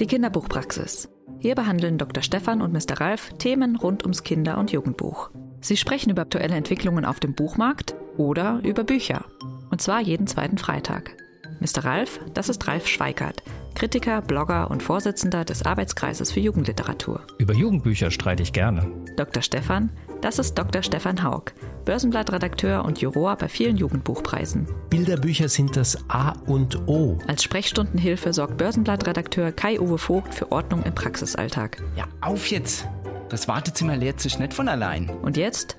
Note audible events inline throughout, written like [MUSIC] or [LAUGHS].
Die Kinderbuchpraxis. Hier behandeln Dr. Stefan und Mr. Ralf Themen rund ums Kinder- und Jugendbuch. Sie sprechen über aktuelle Entwicklungen auf dem Buchmarkt oder über Bücher. Und zwar jeden zweiten Freitag. Mr. Ralf, das ist Ralf Schweikert, Kritiker, Blogger und Vorsitzender des Arbeitskreises für Jugendliteratur. Über Jugendbücher streite ich gerne. Dr. Stefan, das ist Dr. Stefan Haug, Börsenblattredakteur und Juror bei vielen Jugendbuchpreisen. Bilderbücher sind das A und O. Als Sprechstundenhilfe sorgt Börsenblattredakteur Kai-Uwe Vogt für Ordnung im Praxisalltag. Ja, auf jetzt! Das Wartezimmer leert sich nicht von allein. Und jetzt?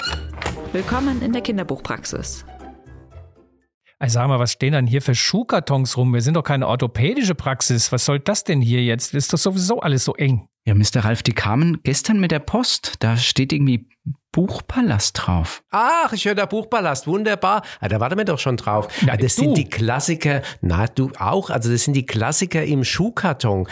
Willkommen in der Kinderbuchpraxis. Ich sag mal, was stehen dann hier für Schuhkartons rum? Wir sind doch keine orthopädische Praxis. Was soll das denn hier jetzt? Ist doch sowieso alles so eng. Ja, Mr. Ralf, die kamen gestern mit der Post. Da steht irgendwie Buchpalast drauf. Ach, ich höre da Buchpalast, wunderbar. Ah, da warten wir doch schon drauf. Na, Ah, das du. sind die Klassiker, na du auch, also das sind die Klassiker im Schuhkarton.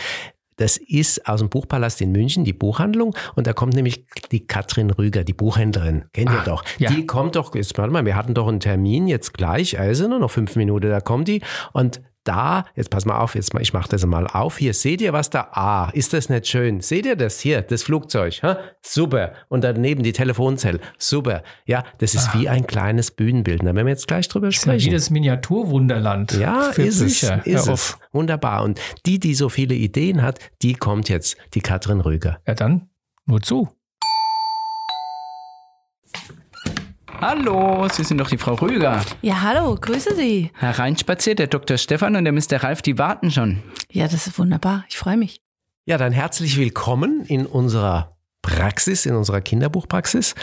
Das ist aus dem Buchpalast in München, die Buchhandlung. Und da kommt nämlich die Katrin Rüger, die Buchhändlerin. Kennt ihr Ah, doch. ja. Die kommt doch, jetzt warte mal, wir hatten doch einen Termin jetzt gleich, also nur noch fünf Minuten, da kommt die. Und da, jetzt pass mal auf, jetzt mal, ich mache das mal auf. Hier, seht ihr, was da? Ah, ist das nicht schön? Seht ihr das hier, das Flugzeug? Hä? Super. Und daneben die Telefonzelle. Super. Ja, das ist wie ein kleines Bühnenbild. Da werden wir jetzt gleich drüber Das ist ja sprechen. wie das Miniaturwunderland. Ja, für ist Bücher. es. Ist es. Wunderbar. Und die, die so viele Ideen hat, die kommt jetzt, die Katrin Rüger. Ja, dann nur zu. Hallo, Sie sind doch die Frau Rüger. Ja, hallo, grüße Sie. Hereinspaziert, der Dr. Stefan und der Mr. Ralf, die warten schon. Ja, das ist wunderbar. Ich freue mich. Ja, dann herzlich willkommen in unserer Praxis, in unserer Kinderbuchpraxis.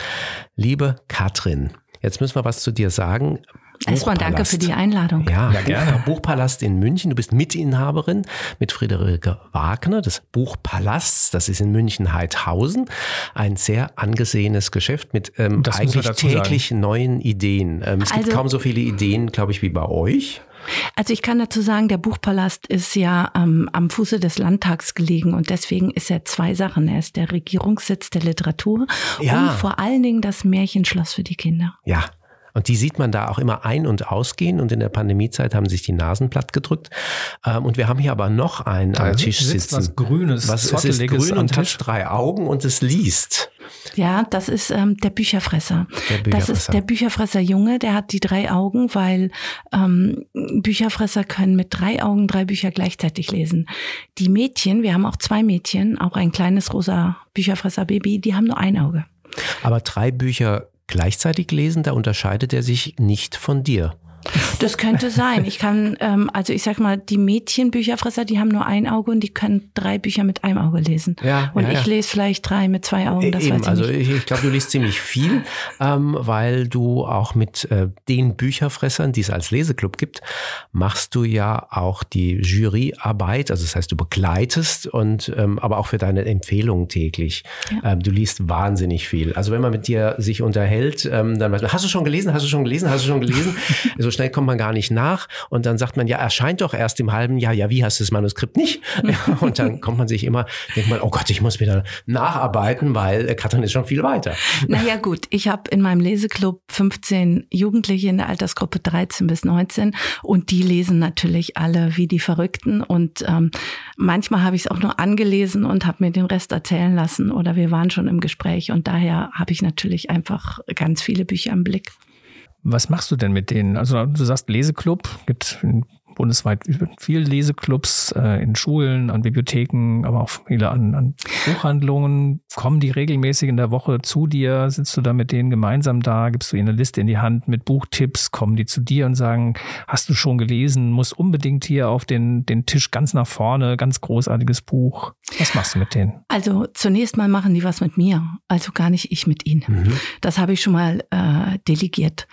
Liebe Katrin, jetzt müssen wir was zu dir sagen. Erstmal danke für die Einladung. Ja, Ja, gerne. Buch, Buchpalast in München. Du bist Mitinhaberin mit Friederike Wagner des Buchpalasts. Das ist in München-Heidhausen. Ein sehr angesehenes Geschäft mit ähm, eigentlich dazu sagen. täglich neuen Ideen. Ähm, es gibt Also- kaum so viele Ideen, glaube ich, wie bei euch. Also ich kann dazu sagen, der Buchpalast ist ja ähm, am Fuße des Landtags gelegen und deswegen ist er zwei Sachen. Er ist der Regierungssitz der Literatur Ja. und vor allen Dingen das Märchenschloss für die Kinder. Ja. Und die sieht man da auch immer ein- und ausgehen. Und in der Pandemiezeit haben sich die Nasen platt gedrückt. Ähm, und wir haben hier aber noch einen Da am Tisch sitzt sitzen. was Grünes, was, es ist grün und hat drei Augen und es liest. Ja, das ist ähm, der Bücherfresser. Der Das Bücherfresser. ist der Bücherfresser Junge, der hat die drei Augen, weil ähm, Bücherfresser können mit drei Augen drei Bücher gleichzeitig lesen. Die Mädchen, wir haben auch zwei Mädchen, auch ein kleines rosa Bücherfresser-Baby, die haben nur ein Auge. Aber drei Bücher gleichzeitig lesen, da unterscheidet er sich nicht von dir. Das könnte sein. Ich kann, ähm, also ich sag mal, die Mädchen-Bücherfresser, die haben nur ein Auge und die können drei Bücher mit einem Auge lesen. Ja, und ja, ich ja. lese vielleicht drei mit zwei Augen. Das Eben, weiß ich also nicht. ich, ich glaube, du liest ziemlich viel, ähm, weil du auch mit äh, den Bücherfressern, die es als Leseclub gibt, machst du ja auch die Juryarbeit. Also das heißt, du begleitest und ähm, aber auch für deine Empfehlungen täglich. Ja. Ähm, du liest wahnsinnig viel. Also wenn man mit dir sich unterhält, ähm, dann weiß man, hast du schon gelesen, hast du schon gelesen, hast du schon gelesen? [LAUGHS] so schnell kommt man gar nicht nach. Und dann sagt man, ja, erscheint doch erst im halben Jahr. Ja, wie hast du das Manuskript nicht? [LAUGHS] Ja, und dann kommt man sich immer, denkt man, oh Gott, ich muss wieder nacharbeiten, weil äh, Katrin ist schon viel weiter. [LAUGHS] Naja gut, ich habe in meinem Leseclub 15 Jugendliche in der Altersgruppe 13 bis 19 und die lesen natürlich alle wie die Verrückten und ähm, manchmal habe ich es auch nur angelesen und habe mir den Rest erzählen lassen oder wir waren schon im Gespräch und daher habe ich natürlich einfach ganz viele Bücher im Blick. Was machst du denn mit denen? Also du sagst Leseclub, gibt bundesweit viele Leseclubs äh, in Schulen, an Bibliotheken, aber auch viele an, an Buchhandlungen. Kommen die regelmäßig in der Woche zu dir? Sitzt du da mit denen gemeinsam da? Gibst du ihnen eine Liste in die Hand mit Buchtipps? Kommen die zu dir und sagen, hast du schon gelesen? Muss unbedingt hier auf den, den Tisch ganz nach vorne, ganz großartiges Buch. Was machst du mit denen? Also zunächst mal machen die was mit mir, also gar nicht ich mit ihnen. Mhm. Das habe ich schon mal äh, delegiert.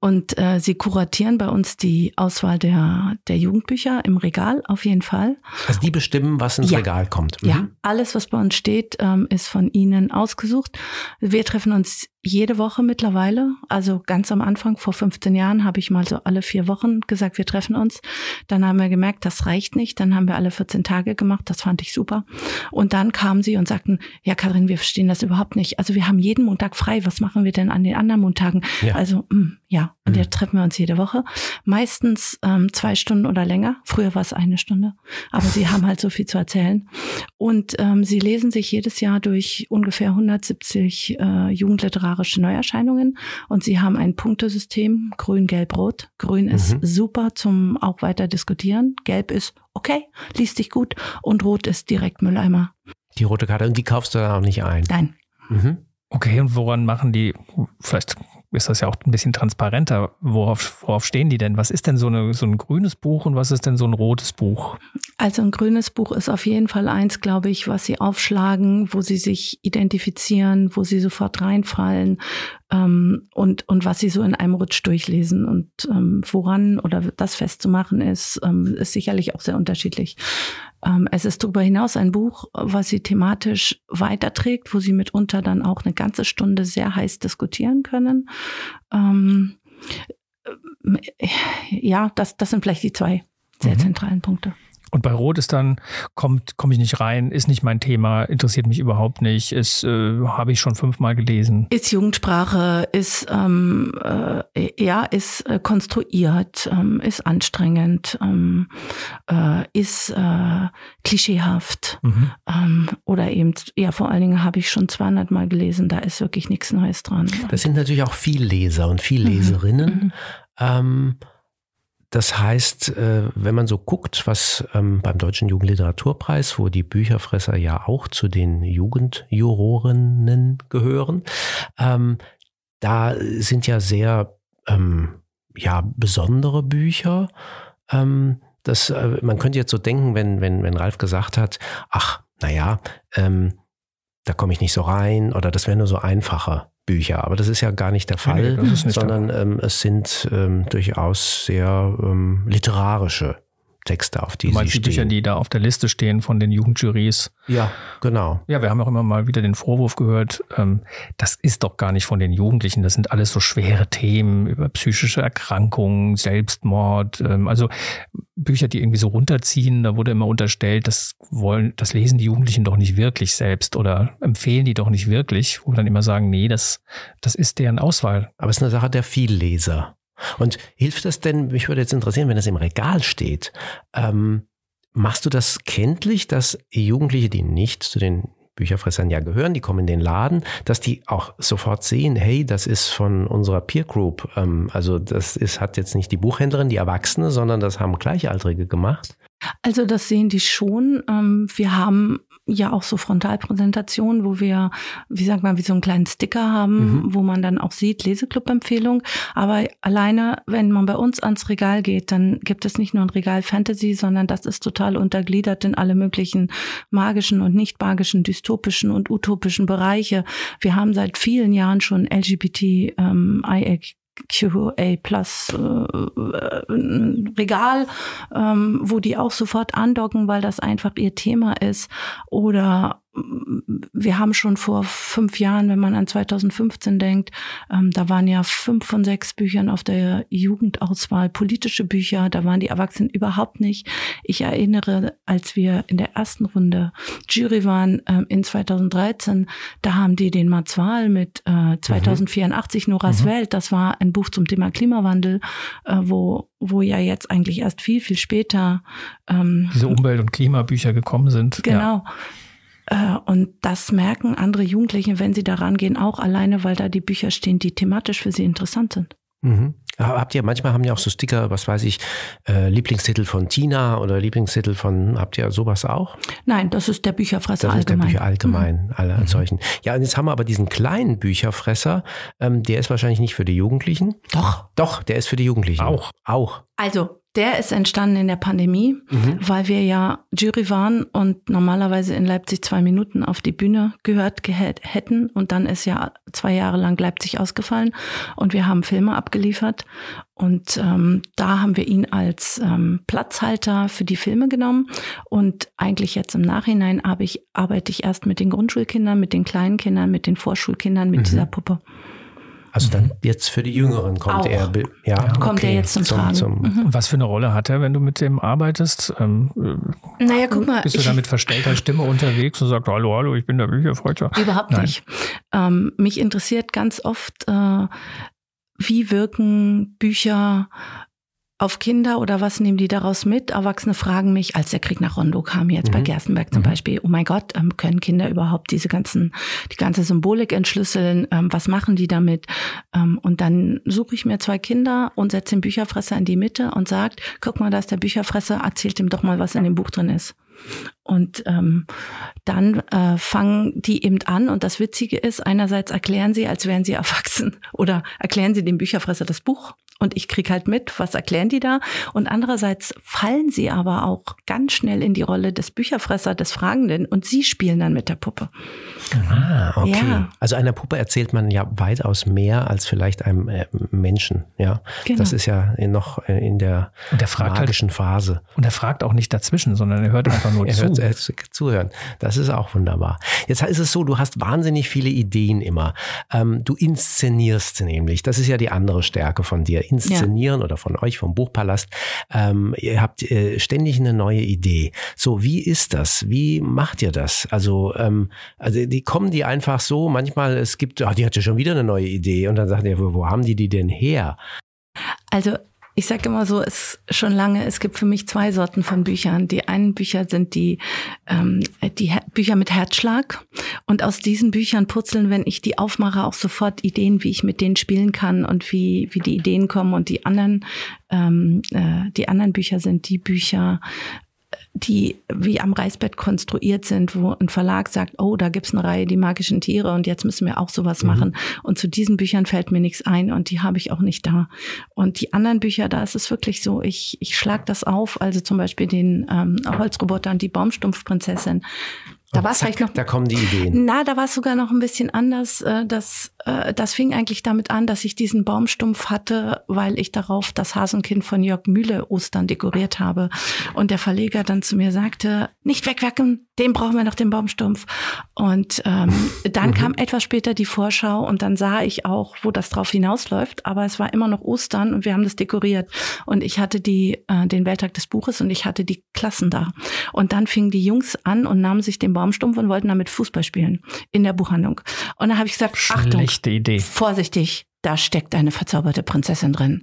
Und äh, sie kuratieren bei uns die Auswahl der, der Jugendbücher im Regal auf jeden Fall. Also die bestimmen, was ins Ja. Regal kommt. Ja, Mhm. alles, was bei uns steht, ähm, ist von ihnen ausgesucht. Wir treffen uns jede Woche mittlerweile. Also ganz am Anfang, vor 15 Jahren, habe ich mal so alle vier Wochen gesagt, wir treffen uns. Dann haben wir gemerkt, das reicht nicht. Dann haben wir alle 14 Tage gemacht. Das fand ich super. Und dann kamen sie und sagten, ja, Karin, wir verstehen das überhaupt nicht. Also wir haben jeden Montag frei. Was machen wir denn an den anderen Montagen? Ja. Also, mh, ja. Und Mhm. jetzt treffen wir uns jede Woche. Meistens ähm, zwei Stunden Stunden oder länger. Früher war es eine Stunde, aber sie haben halt so viel zu erzählen. Und ähm, sie lesen sich jedes Jahr durch ungefähr 170 äh, jugendliterarische Neuerscheinungen und sie haben ein Punktesystem, grün, gelb, rot. Grün mhm. ist super zum auch weiter diskutieren. Gelb ist okay, liest sich gut und rot ist direkt Mülleimer. Die rote Karte und die kaufst du dann auch nicht ein? Nein. Mhm. Okay, und woran machen die, vielleicht ist das ja auch ein bisschen transparenter. Worauf, worauf stehen die denn? Was ist denn so, eine, so ein grünes Buch und was ist denn so ein rotes Buch? Also ein grünes Buch ist auf jeden Fall eins, glaube ich, was sie aufschlagen, wo sie sich identifizieren, wo sie sofort reinfallen ähm, und, und was sie so in einem Rutsch durchlesen. Und ähm, woran oder das festzumachen ist, ähm, ist sicherlich auch sehr unterschiedlich. Ähm, es ist darüber hinaus ein Buch, was sie thematisch weiterträgt, wo sie mitunter dann auch eine ganze Stunde sehr heiß diskutieren können. Ähm, äh, ja, das, das sind vielleicht die zwei sehr mhm. zentralen Punkte. Und bei Rot ist dann, kommt, komme ich nicht rein, ist nicht mein Thema, interessiert mich überhaupt nicht, ist, äh, habe ich schon fünfmal gelesen. Ist Jugendsprache, ist, ähm, äh, ja, ist äh, konstruiert, ähm, ist anstrengend, ähm, äh, ist äh, klischeehaft. Mhm. Ähm, oder eben, ja, vor allen Dingen habe ich schon 200 Mal gelesen, da ist wirklich nichts Neues dran. Das sind natürlich auch viel Leser und viel Leserinnen. Mhm. Das heißt, äh, wenn man so guckt, was ähm, beim Deutschen Jugendliteraturpreis, wo die Bücherfresser ja auch zu den Jugendjurorinnen gehören, ähm, da sind ja sehr ähm, ja, besondere Bücher. das, äh, man könnte jetzt so denken, wenn, wenn, wenn Ralf gesagt hat, ach, naja, ähm, da komme ich nicht so rein oder das wäre nur so einfacher. Bücher. Aber das ist ja gar nicht der Fall, nee, nicht sondern ähm, es sind ähm, durchaus sehr ähm, literarische Texte, auf die du meinst sie die Bücher, die da auf der Liste stehen von den Jugendjurys. Ja, genau. Ja, wir haben auch immer mal wieder den Vorwurf gehört, ähm, das ist doch gar nicht von den Jugendlichen, das sind alles so schwere Themen über psychische Erkrankungen, Selbstmord, ähm, also Bücher, die irgendwie so runterziehen, da wurde immer unterstellt, das wollen, das lesen die Jugendlichen doch nicht wirklich selbst oder empfehlen die doch nicht wirklich, wo wir dann immer sagen, nee, das, das ist deren Auswahl. Aber es ist eine Sache der Vielleser. Und hilft das denn, mich würde jetzt interessieren, wenn das im Regal steht, ähm, machst du das kenntlich, dass Jugendliche, die nicht zu den Bücherfressern ja gehören, die kommen in den Laden, dass die auch sofort sehen, hey, das ist von unserer Peer Group. Ähm, also das ist, hat jetzt nicht die Buchhändlerin, die Erwachsene, sondern das haben Gleichaltrige gemacht. Also das sehen die schon. Ähm, wir haben ja auch so Frontalpräsentationen, wo wir, wie sagt man, wie so einen kleinen Sticker haben, mhm. wo man dann auch sieht, Leseclub-Empfehlung. Aber alleine, wenn man bei uns ans Regal geht, dann gibt es nicht nur ein Regal Fantasy, sondern das ist total untergliedert in alle möglichen magischen und nicht magischen, dystopischen und utopischen Bereiche. Wir haben seit vielen Jahren schon LGBT ähm, QA Plus äh, äh, Regal, ähm, wo die auch sofort andocken, weil das einfach ihr Thema ist. Oder wir haben schon vor fünf Jahren, wenn man an 2015 denkt, ähm, da waren ja fünf von sechs Büchern auf der Jugendauswahl politische Bücher, da waren die Erwachsenen überhaupt nicht. Ich erinnere, als wir in der ersten Runde Jury waren ähm, in 2013, da haben die den Marzwal mit äh, 2084 mhm. Noras mhm. Welt, das war ein Buch zum Thema Klimawandel, äh, wo wo ja jetzt eigentlich erst viel, viel später ähm, diese Umwelt- und Klimabücher gekommen sind. Genau. Ja. Äh, und das merken andere Jugendliche, wenn sie da rangehen, auch alleine, weil da die Bücher stehen, die thematisch für sie interessant sind. Mhm. Habt ihr, manchmal haben ja auch so Sticker, was weiß ich, äh, Lieblingstitel von Tina oder Lieblingstitel von, habt ihr sowas auch? Nein, das ist der Bücherfresser allgemein. Das ist der Bücher allgemein, mhm. alle mhm. solchen. Ja, und jetzt haben wir aber diesen kleinen Bücherfresser, ähm, der ist wahrscheinlich nicht für die Jugendlichen. Doch. Doch, der ist für die Jugendlichen. Auch. Auch. Also, der ist entstanden in der Pandemie, mhm. weil wir ja Jury waren und normalerweise in Leipzig zwei Minuten auf die Bühne gehört hätten. Und dann ist ja zwei Jahre lang Leipzig ausgefallen und wir haben Filme abgeliefert. Und ähm, da haben wir ihn als ähm, Platzhalter für die Filme genommen. Und eigentlich jetzt im Nachhinein ich, arbeite ich erst mit den Grundschulkindern, mit den kleinen Kindern, mit den Vorschulkindern, mit mhm. dieser Puppe. Also dann jetzt für die Jüngeren kommt Auch. er. Ja, kommt okay. er jetzt zum, zum Tragen. Zum, mhm. Was für eine Rolle hat er, wenn du mit dem arbeitest? Ähm, naja, guck mal. Bist du da mit verstellter Stimme unterwegs und sagst, hallo, hallo, ich bin der Bücherfreund? Überhaupt Nein. nicht. Ähm, mich interessiert ganz oft, äh, wie wirken Bücher auf Kinder oder was nehmen die daraus mit? Erwachsene fragen mich, als der Krieg nach Rondo kam, jetzt bei Mhm. Gerstenberg zum Mhm. Beispiel, oh mein Gott, ähm, können Kinder überhaupt diese ganzen, die ganze Symbolik entschlüsseln? Ähm, was machen die damit? Ähm, und dann suche ich mir zwei Kinder und setze den Bücherfresser in die Mitte und sagt, guck mal, da ist der Bücherfresser, erzählt ihm doch mal, was in dem Buch drin ist. Und ähm, dann äh, fangen die eben an. Und das Witzige ist, einerseits erklären sie, als wären sie erwachsen, [LAUGHS] oder erklären sie dem Bücherfresser das Buch. Und ich krieg halt mit, was erklären die da. Und andererseits fallen sie aber auch ganz schnell in die Rolle des Bücherfresser, des Fragenden. Und sie spielen dann mit der Puppe. Ah, okay. Ja. Also einer Puppe erzählt man ja weitaus mehr als vielleicht einem äh, Menschen. Ja, Genau. das ist ja noch äh, in der Und er fragt halt, magischen Phase. und er fragt auch nicht dazwischen, sondern er hört [LAUGHS] einfach nur Er zu. hört zu- zuhören. Das ist auch wunderbar. Jetzt ist es so, du hast wahnsinnig viele Ideen immer. Ähm, du inszenierst nämlich. Das ist ja die andere Stärke von dir. Inszenieren oder von euch, vom Buchpalast. Ähm, ihr habt äh, ständig eine neue Idee. So, wie ist das? Wie macht ihr das? Also, ähm, also die kommen die einfach so. Manchmal es gibt, ah, die hat ja schon wieder eine neue Idee und dann sagt ihr, wo, wo haben die die denn her? Also ich sage immer so, es schon lange, es gibt für mich zwei Sorten von Büchern. Die einen Bücher sind die, ähm, die Her Bücher mit Herzschlag. Und aus diesen Büchern purzeln, wenn ich die aufmache, auch sofort Ideen, wie ich mit denen spielen kann und wie, wie die Ideen kommen. Und die anderen, ähm, äh, die anderen Bücher sind die Bücher, die wie am Reißbett konstruiert sind, wo ein Verlag sagt, oh, da gibt's eine Reihe, die magischen Tiere und jetzt müssen wir auch sowas machen. Und zu diesen Büchern fällt mir nichts ein und die habe ich auch nicht da. Und die anderen Bücher, da ist es wirklich so, ich, ich schlag das auf, also zum Beispiel den ähm, Holzroboter und die Baumstumpfprinzessin. Da war es vielleicht noch Da kommen die Ideen. na, da war es sogar noch ein bisschen anders. Äh, Das, äh, das fing eigentlich damit an, dass ich diesen Baumstumpf hatte, weil ich darauf das Hasenkind von Jörg Mühle Ostern dekoriert habe. Und der Verleger dann zu mir sagte, nicht wegwerken, den brauchen wir noch, den Baumstumpf. Und ähm, [LAUGHS] dann kam etwas später die Vorschau und dann sah ich auch, wo das drauf hinausläuft. Aber es war immer noch Ostern und wir haben das dekoriert. Und ich hatte die, äh, den Welttag des Buches und ich hatte die Klassen da. Und dann fingen die Jungs an und nahmen sich den Baumstumpf und wollten damit Fußball spielen in der Buchhandlung. Und dann habe ich gesagt, Achtung, Schlechte Idee. vorsichtig, da steckt eine verzauberte Prinzessin drin.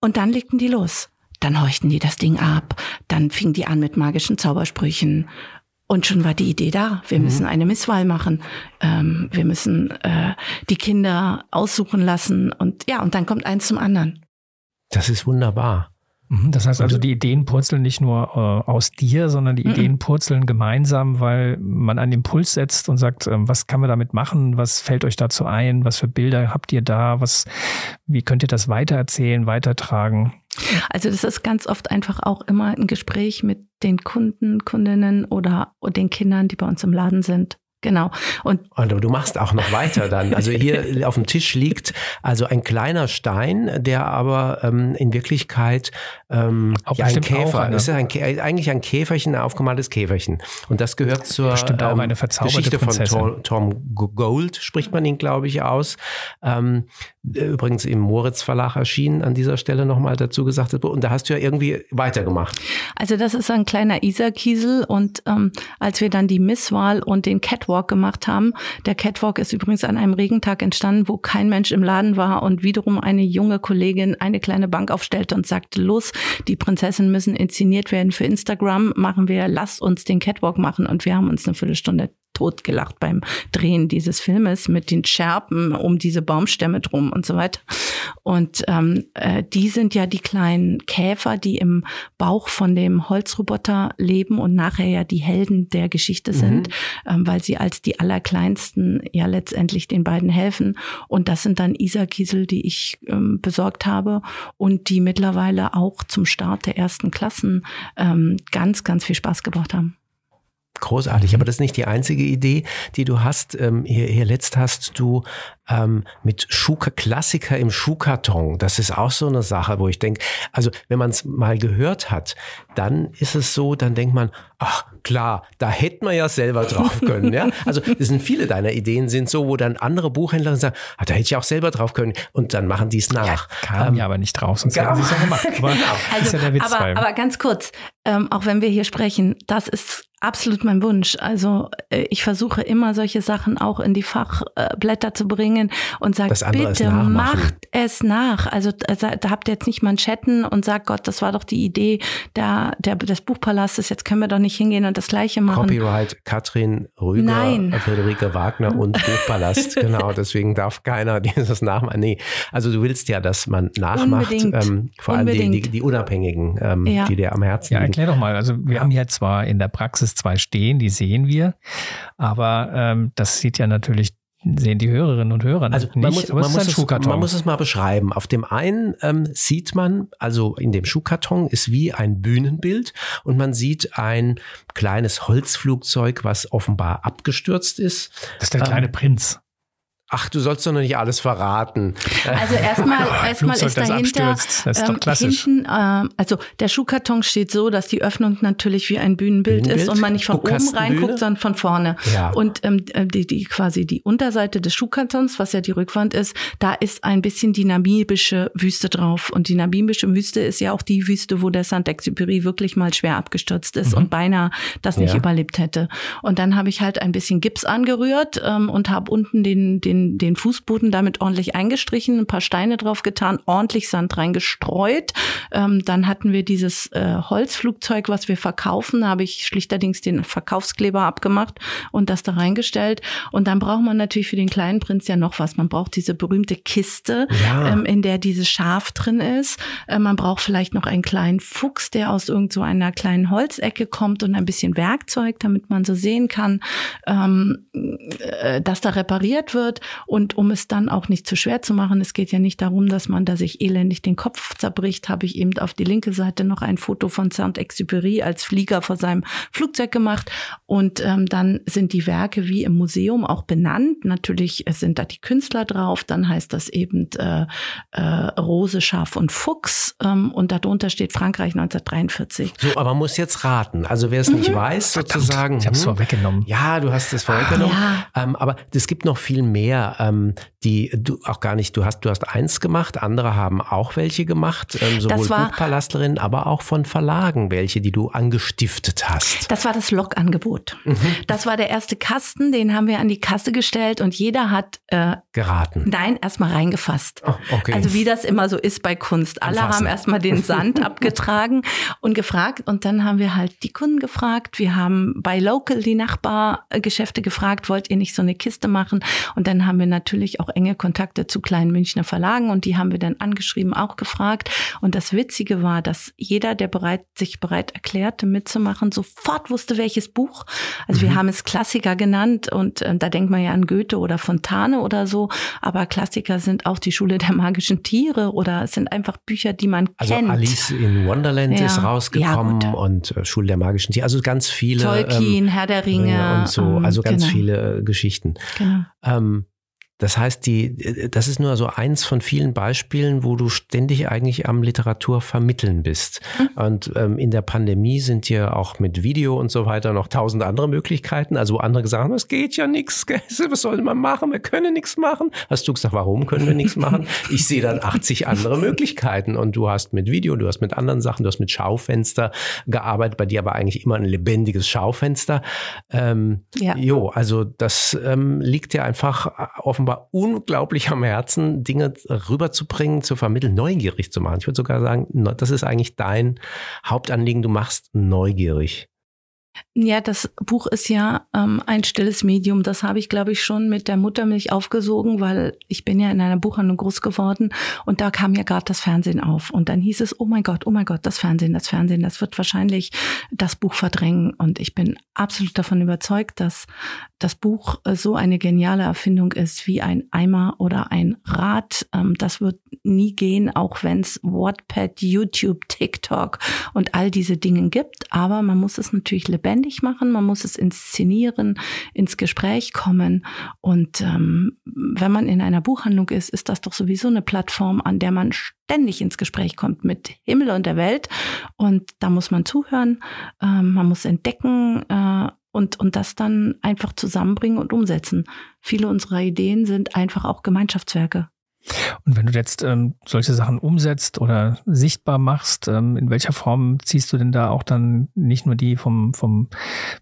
Und dann legten die los. Dann horchten die das Ding ab. Dann fingen die an mit magischen Zaubersprüchen. Und schon war die Idee da. Wir müssen eine Misswahl machen. Ähm, wir müssen äh, die Kinder aussuchen lassen. Und ja, und dann kommt eins zum anderen. Das ist wunderbar. Mhm, Das heißt also, die Ideen purzeln nicht nur äh, aus dir, sondern die Mhm. Ideen purzeln gemeinsam, weil man einen Impuls setzt und sagt, ähm, was kann man damit machen? Was fällt euch dazu ein? Was für Bilder habt ihr da? Was, wie könnt ihr das weitererzählen, weitertragen? Also das ist ganz oft einfach auch immer ein Gespräch mit den Kunden, Kundinnen oder den Kindern, die bei uns im Laden sind. Genau. Und Und du machst auch noch weiter dann. Also hier auf dem Tisch liegt also ein kleiner Stein, der aber ähm, in Wirklichkeit ähm, Auch ja, ein auch Käfer. eine- Es ist ein, eigentlich ein Käferchen, ein aufgemaltes Käferchen. Und das gehört zur ähm, Bestimmt auch eine verzauberte Geschichte von. Tom, Tom Gold, spricht man ihn, glaube ich, aus. Ähm, übrigens im Moritz Verlag erschienen, an dieser Stelle nochmal dazu gesagt. Und da hast du ja irgendwie weitergemacht. Also das ist ein kleiner Isar-Kiesel und ähm, als wir dann die Misswahl und den Catwalk gemacht haben, der Catwalk ist übrigens an einem Regentag entstanden, wo kein Mensch im Laden war und wiederum eine junge Kollegin eine kleine Bank aufstellte und sagte, los, die Prinzessinnen müssen inszeniert werden für Instagram, machen wir, lasst uns den Catwalk machen. Und wir haben uns eine Viertelstunde totgelacht beim Drehen dieses Filmes mit den Scherben um diese Baumstämme drum und so weiter. Und ähm, äh, die sind ja die kleinen Käfer, die im Bauch von dem Holzroboter leben und nachher ja die Helden der Geschichte sind, ähm, weil sie als die allerkleinsten ja letztendlich den beiden helfen. Und das sind dann Isar-Kiesel, die ich ähm, besorgt habe und die mittlerweile auch zum Start der ersten Klassen ähm, ganz, ganz viel Spaß gebracht haben. Großartig, aber das ist nicht die einzige Idee, die du hast. Ähm, hier, hier letzt hast du ähm, mit Schuka Klassiker im Schuhkarton. Das ist auch so eine Sache, wo ich denke, also wenn man es mal gehört hat, dann ist es so, dann denkt man, ach klar, da hätte man ja selber drauf [LAUGHS] können. ja? Also das sind viele deiner Ideen sind so, wo dann andere Buchhändler sagen, ah, da hätte ich auch selber drauf können und dann machen die es nach. Kam ja aber nicht drauf, sonst genau. hätten [LAUGHS] sie es ja gemacht. Aber das ist ja der Witz aber, aber ganz kurz, ähm, auch wenn wir hier sprechen, das ist Absolut mein Wunsch. Also äh, ich versuche immer solche Sachen auch in die Fachblätter zu bringen und sage, bitte macht es nach. Also da habt ihr jetzt nicht Manschetten und sagt, Gott, das war doch die Idee der, der, des Buchpalastes, jetzt können wir doch nicht hingehen und das Gleiche machen. Copyright Katrin Rüger, Nein. Friederike Wagner und [LAUGHS] Buchpalast. genau, deswegen darf keiner [LAUGHS] dieses nachmachen. Nee, also du willst ja, dass man nachmacht, ähm, vor allem die, die, die Unabhängigen, ähm, ja. die dir am Herzen liegen. Ja, erklär doch mal. Also wir haben ja zwar in der Praxis zwei stehen, die sehen wir. Aber ähm, das sieht ja natürlich sehen die Hörerinnen und Hörer also nicht. Man muss, man, muss es, man muss es mal beschreiben. Auf dem einen ähm, sieht man, also in dem Schuhkarton ist wie ein Bühnenbild und man sieht ein kleines Holzflugzeug, was offenbar abgestürzt ist. Das ist der kleine ähm, Prinz. Ach, du sollst doch noch nicht alles verraten. Also erstmal, [LAUGHS] erstmal ist dahinter das ist ähm, klassisch. hinten, ähm, also der Schuhkarton steht so, dass die Öffnung natürlich wie ein Bühnenbild, Bühnenbild? ist und man nicht von oben reinguckt, sondern von vorne. Ja. Und ähm, die, die quasi die Unterseite des Schuhkartons, was ja die Rückwand ist, da ist ein bisschen die namibische Wüste drauf. Und die namibische Wüste ist ja auch die Wüste, wo der Saint-Exupéry wirklich mal schwer abgestürzt ist mhm. und beinahe das nicht ja. überlebt hätte. Und dann habe ich halt ein bisschen Gips angerührt ähm, und habe unten den den den, den Fußboden damit ordentlich eingestrichen, ein paar Steine drauf getan, ordentlich Sand reingestreut. Ähm, dann hatten wir dieses äh, Holzflugzeug, was wir verkaufen. Da habe ich schlichterdings den Verkaufskleber abgemacht und das da reingestellt. Und dann braucht man natürlich für den kleinen Prinz ja noch was. Man braucht diese berühmte Kiste, ja. ähm, in der dieses Schaf drin ist. Äh, man braucht vielleicht noch einen kleinen Fuchs, der aus irgend so einer kleinen Holzecke kommt und ein bisschen Werkzeug, damit man so sehen kann, ähm, äh, dass da repariert wird. Und um es dann auch nicht zu schwer zu machen, es geht ja nicht darum, dass man da sich elendig den Kopf zerbricht, habe ich eben auf die linke Seite noch ein Foto von Saint-Exupéry als Flieger vor seinem Flugzeug gemacht. Und ähm, dann sind die Werke wie im Museum auch benannt. Natürlich sind da die Künstler drauf. Dann heißt das eben äh, äh, Rose, Schaf und Fuchs. Ähm, und darunter steht Frankreich 1943. So, aber man muss jetzt raten. Also wer es mhm. nicht weiß, sozusagen. Ich habe es hm, vorweggenommen. Ja, du hast es vorweggenommen. Ah, ja. ähm, aber es gibt noch viel mehr ähm, die du auch gar nicht, du hast, du hast eins gemacht, andere haben auch welche gemacht, ähm, sowohl Buchpalastlerinnen, aber auch von Verlagen welche, die du angestiftet hast. Das war das Log-Angebot. Mhm. Das war der erste Kasten, den haben wir an die Kasse gestellt und jeder hat äh, geraten. Nein, erstmal reingefasst. Oh, okay. Also wie das immer so ist bei Kunst. Alle Anfassen. haben erstmal den Sand [LAUGHS] abgetragen und gefragt und dann haben wir halt die Kunden gefragt. Wir haben bei Local die Nachbargeschäfte gefragt, wollt ihr nicht so eine Kiste machen? Und dann haben wir natürlich auch enge Kontakte zu kleinen Münchner Verlagen und die haben wir dann angeschrieben, auch gefragt. Und das Witzige war, dass jeder, der bereit, sich bereit erklärte, mitzumachen, sofort wusste, welches Buch. Also mhm. wir haben es Klassiker genannt und äh, da denkt man ja an Goethe oder Fontane oder so, aber Klassiker sind auch die Schule der magischen Tiere oder es sind einfach Bücher, die man also kennt. Also Alice in Wonderland ja. ist rausgekommen ja, und äh, Schule der magischen Tiere, also ganz viele. Tolkien, ähm, Herr der Ringe. Und so, also ganz genau. viele äh, Geschichten. Genau. Ähm, das heißt, die, das ist nur so eins von vielen Beispielen, wo du ständig eigentlich am Literatur vermitteln bist. Mhm. Und ähm, in der Pandemie sind ja auch mit Video und so weiter noch tausend andere Möglichkeiten. Also wo andere gesagt haben, es geht ja nichts, [LAUGHS] was soll man machen? Wir können nichts machen. Hast du gesagt, warum können wir nichts machen? [LAUGHS] Ich sehe dann 80 andere Möglichkeiten. Und du hast mit Video, du hast mit anderen Sachen, du hast mit Schaufenster gearbeitet, bei dir aber eigentlich immer ein lebendiges Schaufenster. Ähm, ja. Jo, also das ähm, liegt ja einfach offenbar offenbar unglaublich am Herzen, Dinge rüberzubringen, zu vermitteln, neugierig zu machen. Ich würde sogar sagen, das ist eigentlich dein Hauptanliegen. Du machst neugierig. Ja, das Buch ist ja ähm, ein stilles Medium. Das habe ich, glaube ich, schon mit der Muttermilch aufgesogen, weil ich bin ja in einer Buchhandlung groß geworden und da kam ja gerade das Fernsehen auf. Und dann hieß es, oh mein Gott, oh mein Gott, das Fernsehen, das Fernsehen, das wird wahrscheinlich das Buch verdrängen. Und ich bin absolut davon überzeugt, dass das Buch äh, so eine geniale Erfindung ist wie ein Eimer oder ein Rad. Ähm, das wird nie gehen, auch wenn es Wattpad, YouTube, TikTok und all diese Dinge gibt. Aber man muss es natürlich lebendig lebendig machen, man muss es inszenieren, ins Gespräch kommen. Und ähm, wenn man in einer Buchhandlung ist, ist das doch sowieso eine Plattform, an der man ständig ins Gespräch kommt mit Himmel und der Welt. Und da muss man zuhören, ähm, man muss entdecken. Äh, und, und das dann einfach zusammenbringen und umsetzen. Viele unserer Ideen sind einfach auch Gemeinschaftswerke. Und wenn du jetzt ähm, solche Sachen umsetzt oder sichtbar machst, ähm, in welcher Form ziehst du denn da auch dann nicht nur die vom, vom,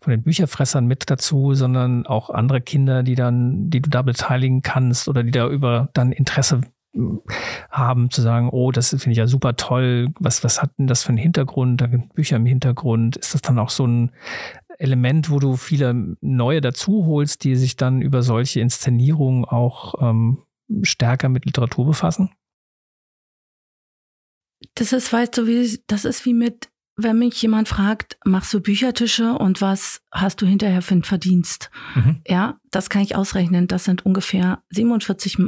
von den Bücherfressern mit dazu, sondern auch andere Kinder, die dann, die du da beteiligen kannst oder die da über dann Interesse hm, haben, zu sagen, oh, das finde ich ja super toll, was, was hat denn das für einen Hintergrund, da sind Bücher im Hintergrund, ist das dann auch so ein Element, wo du viele neue dazu holst, die sich dann über solche Inszenierungen auch ähm, stärker mit Literatur befassen? Das ist, weißt du, wie, das ist wie mit, wenn mich jemand fragt, machst du Büchertische und was hast du hinterher für einen Verdienst? Mhm. Ja, das kann ich ausrechnen. Das sind ungefähr 47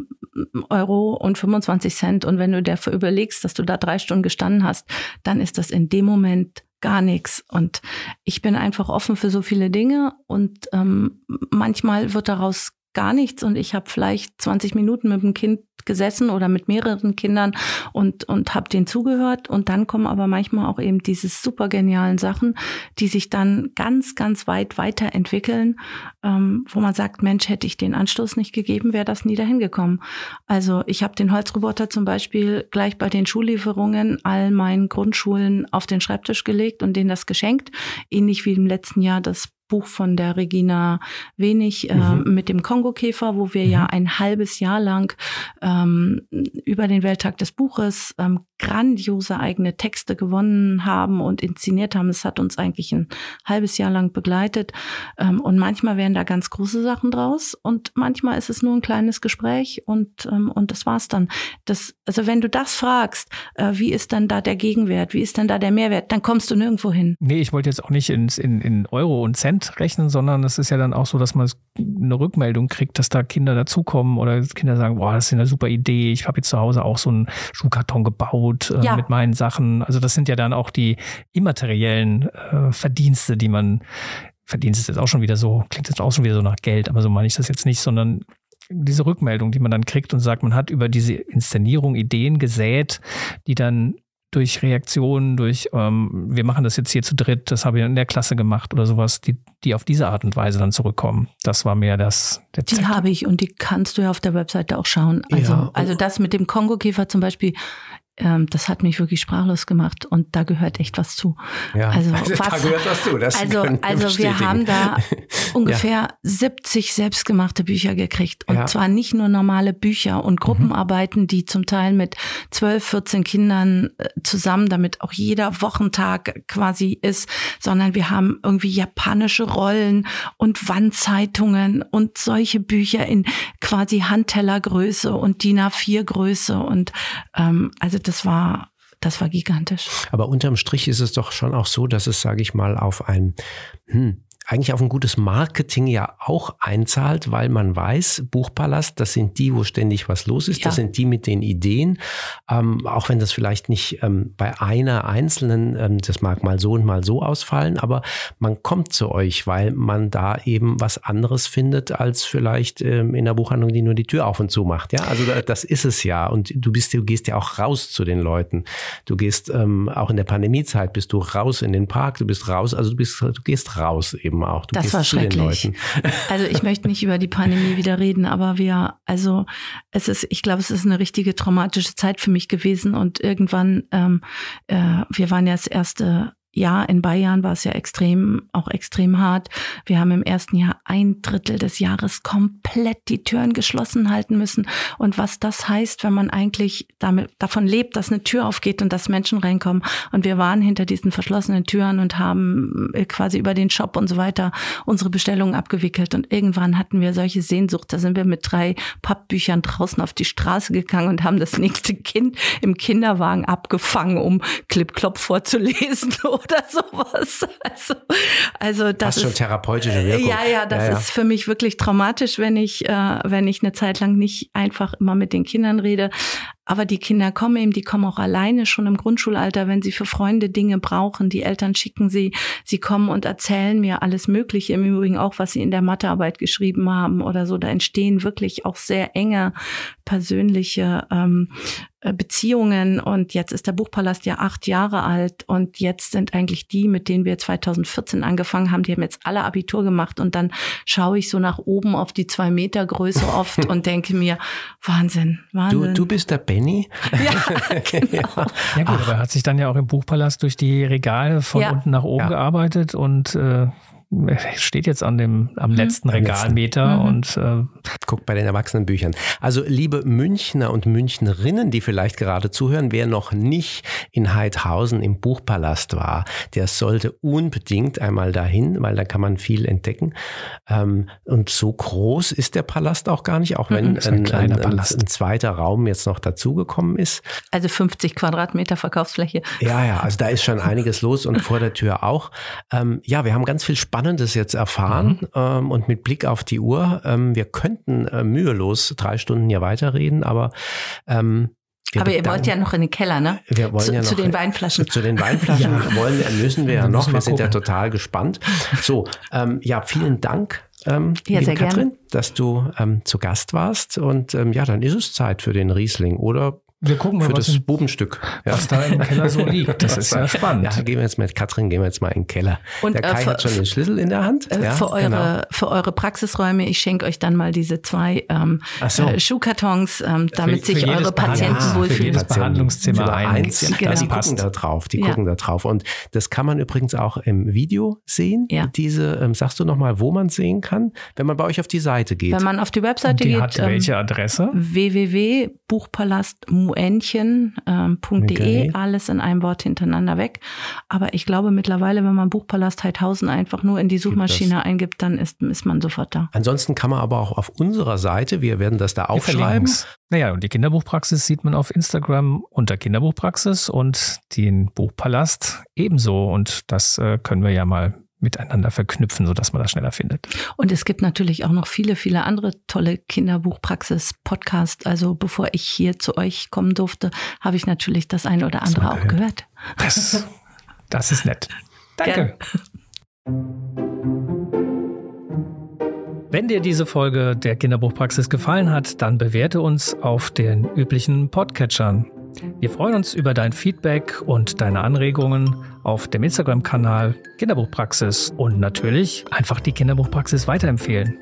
Euro und 25 Cent. Und wenn du dafür überlegst, dass du da drei Stunden gestanden hast, dann ist das in dem Moment gar nichts. Und ich bin einfach offen für so viele Dinge und ähm, manchmal wird daraus gar nichts und ich habe vielleicht 20 Minuten mit dem Kind gesessen oder mit mehreren Kindern und, und habe denen zugehört. Und dann kommen aber manchmal auch eben diese super genialen Sachen, die sich dann ganz, ganz weit weiterentwickeln, ähm, wo man sagt, Mensch, hätte ich den Anstoß nicht gegeben, wäre das nie dahin gekommen. Also ich habe den Holzroboter zum Beispiel gleich bei den Schullieferungen all meinen Grundschulen auf den Schreibtisch gelegt und denen das geschenkt. Ähnlich wie im letzten Jahr das Buch von der Regina Wenig äh, mhm. mit dem Kongo-Käfer, wo wir mhm. ja ein halbes Jahr lang ähm, über den Welttag des Buches ähm, grandiose eigene Texte gewonnen haben und inszeniert haben. Es hat uns eigentlich ein halbes Jahr lang begleitet. Ähm, und manchmal werden da ganz große Sachen draus und manchmal ist es nur ein kleines Gespräch und, ähm, und das war's dann. Das, also wenn du das fragst, äh, wie ist dann da der Gegenwert, wie ist denn da der Mehrwert, dann kommst du nirgendwo hin. Nee, ich wollte jetzt auch nicht ins, in, in Euro und Cent rechnen, sondern es ist ja dann auch so, dass man eine Rückmeldung kriegt, dass da Kinder dazukommen oder Kinder sagen, boah, das ist eine super Idee, ich habe jetzt zu Hause auch so einen Schuhkarton gebaut äh, ja. mit meinen Sachen. Also das sind ja dann auch die immateriellen äh, Verdienste, die man, Verdienst ist jetzt auch schon wieder so, klingt jetzt auch schon wieder so nach Geld, aber so meine ich das jetzt nicht, sondern diese Rückmeldung, die man dann kriegt und sagt, man hat über diese Inszenierung Ideen gesät, die dann durch Reaktionen, durch ähm, wir machen das jetzt hier zu dritt, das habe ich in der Klasse gemacht oder sowas, die, die auf diese Art und Weise dann zurückkommen. Das war mehr das. Der die habe ich und die kannst du ja auf der Webseite auch schauen. Also, ja, also das mit dem Kongo-Käfer zum Beispiel, ähm, das hat mich wirklich sprachlos gemacht und da gehört echt was zu. Ja, also, [LAUGHS] was, da gehört was zu. Das also, also wir haben da [LAUGHS] ungefähr ja. 70 selbstgemachte Bücher gekriegt und ja. zwar nicht nur normale Bücher und Gruppenarbeiten, die zum Teil mit 12, 14 Kindern äh, zusammen, damit auch jeder Wochentag quasi ist, sondern wir haben irgendwie japanische Rollen und Wandzeitungen und solche Bücher in quasi Handtellergröße und DIN A4 Größe und ähm, also das war das war gigantisch. Aber unterm Strich ist es doch schon auch so, dass es, sage ich mal, auf ein hm, eigentlich auf ein gutes Marketing ja auch einzahlt, weil man weiß, Buchpalast, das sind die, wo ständig was los ist, ja. das sind die mit den Ideen, ähm, auch wenn das vielleicht nicht ähm, bei einer einzelnen, ähm, das mag mal so und mal so ausfallen, aber man kommt zu euch, weil man da eben was anderes findet, als vielleicht ähm, in der Buchhandlung, die nur die Tür auf und zu macht. Ja, also das ist es ja. Und du bist, du gehst ja auch raus zu den Leuten. Du gehst ähm, auch in der Pandemiezeit bist du raus in den Park, du bist raus, also du bist, du gehst raus eben eben auch. Du das war schrecklich. Also ich möchte nicht über die Pandemie wieder reden, aber wir, also es ist, ich glaube, es ist eine richtige traumatische Zeit für mich gewesen und irgendwann, ähm, äh, wir waren ja das erste ja, in Bayern war es ja extrem, auch extrem hart. Wir haben im ersten Jahr ein Drittel des Jahres komplett die Türen geschlossen halten müssen. Und was das heißt, wenn man eigentlich damit, davon lebt, dass eine Tür aufgeht und dass Menschen reinkommen. Und wir waren hinter diesen verschlossenen Türen und haben äh, quasi über den Shop und so weiter unsere Bestellungen abgewickelt. Und irgendwann hatten wir solche Sehnsucht. Da sind wir mit drei Pappbüchern draußen auf die Straße gegangen und haben das nächste Kind im Kinderwagen abgefangen, um Clip-Clop vorzulesen [LAUGHS] oder sowas. Also, also das Fast ist schon therapeutische Wirkung. Ja, ja, das ja, ja. ist für mich wirklich traumatisch, wenn ich, äh, wenn ich eine Zeit lang nicht einfach immer mit den Kindern rede. Aber die Kinder kommen eben, die kommen auch alleine schon im Grundschulalter, wenn sie für Freunde Dinge brauchen. Die Eltern schicken sie, sie kommen und erzählen mir alles Mögliche. Im Übrigen auch, was sie in der Mathearbeit geschrieben haben oder so. Da entstehen wirklich auch sehr enge persönliche ähm, äh, Beziehungen und jetzt ist der Buchpalast ja acht Jahre alt und jetzt sind eigentlich die, mit denen wir 2014 angefangen haben, die haben jetzt alle Abitur gemacht und dann schaue ich so nach oben auf die zwei Meter Größe oft [LAUGHS] und denke mir, Wahnsinn, Wahnsinn. Du, du bist der Benny? Ja, [LAUGHS] genau. Ja gut, aber er hat sich dann ja auch im Buchpalast durch die Regale von Ja. unten nach oben Ja. gearbeitet und äh, steht jetzt an dem am letzten Am letzten. Regalmeter Mhm. und äh, Guckt bei den Erwachsenenbüchern. Also liebe Münchner und Münchnerinnen, die vielleicht gerade zuhören, wer noch nicht in Heidhausen im Buchpalast war, der sollte unbedingt einmal dahin, weil da kann man viel entdecken. Ähm, und so groß ist der Palast auch gar nicht, auch wenn Mhm, ein ein, ein, ein, zweiter Raum jetzt noch dazugekommen ist. Also 50 Quadratmeter Verkaufsfläche. Ja, ja, also da ist schon einiges los und vor der Tür auch. Ähm, ja, wir haben ganz viel Spannendes jetzt erfahren Mhm. ähm, und mit Blick auf die Uhr, ähm, wir könnten äh, mühelos drei Stunden hier weiterreden, aber ähm, wir Aber ihr wollt ja noch in den Keller, ne? wir wollen zu, ja noch, zu den Weinflaschen. Zu den Weinflaschen wollen, müssen wir ja noch. Wir sind ja total gespannt. So, ähm, ja, vielen Dank, ähm, Ja, liebe sehr gerne. Katrin, dass du ähm, zu Gast warst. Und ähm, ja, dann ist es Zeit für den Riesling oder wir gucken mal, für was, das in, Bubenstück. Ja. was da im Keller so liegt. [LAUGHS] Das ist ja spannend. Ja, gehen wir jetzt mit Katrin, gehen wir jetzt mal in den Keller. Und, der äh, Kai für- hat schon den Schlüssel in der Hand. Äh, ja, für, eure, genau. für eure Praxisräume, ich schenke euch dann mal diese zwei ähm, so. äh, Schuhkartons, ähm, damit für sich jedes eure Patienten für wohlfühlen. jedes Behandlungszimmer eins. Ja, Ja, das die gucken da drauf. Die Ja. gucken da drauf. Und das kann man übrigens auch im Video sehen. Ja. Diese, ähm, sagst du nochmal, wo man sehen kann? Wenn man bei euch auf die Seite geht. Wenn man auf die Und Webseite die geht, hat ähm, welche Adresse? www.buchpalastmuentchen.de, Okay. alles in einem Wort hintereinander weg. Aber ich glaube mittlerweile, wenn man Buchpalast Heidhausen einfach nur in die Suchmaschine eingibt, dann ist, ist man sofort da. Ansonsten kann man aber auch auf unserer Seite, wir werden das da aufschreiben. Naja, und die Kinderbuchpraxis sieht man auf Instagram unter Kinderbuchpraxis und den Buchpalast ebenso. Und das äh, können wir ja mal miteinander verknüpfen, sodass man das schneller findet. Und es gibt natürlich auch noch viele, viele andere tolle Kinderbuchpraxis-Podcasts. Also bevor ich hier zu euch kommen durfte, habe ich natürlich das eine oder andere auch gehört. Das, das ist nett. Danke. Wenn dir diese Folge der Kinderbuchpraxis gefallen hat, dann bewerte uns auf den üblichen Podcatchern. Wir freuen uns über dein Feedback und deine Anregungen auf dem Instagram-Kanal Kinderbuchpraxis und natürlich einfach die Kinderbuchpraxis weiterempfehlen.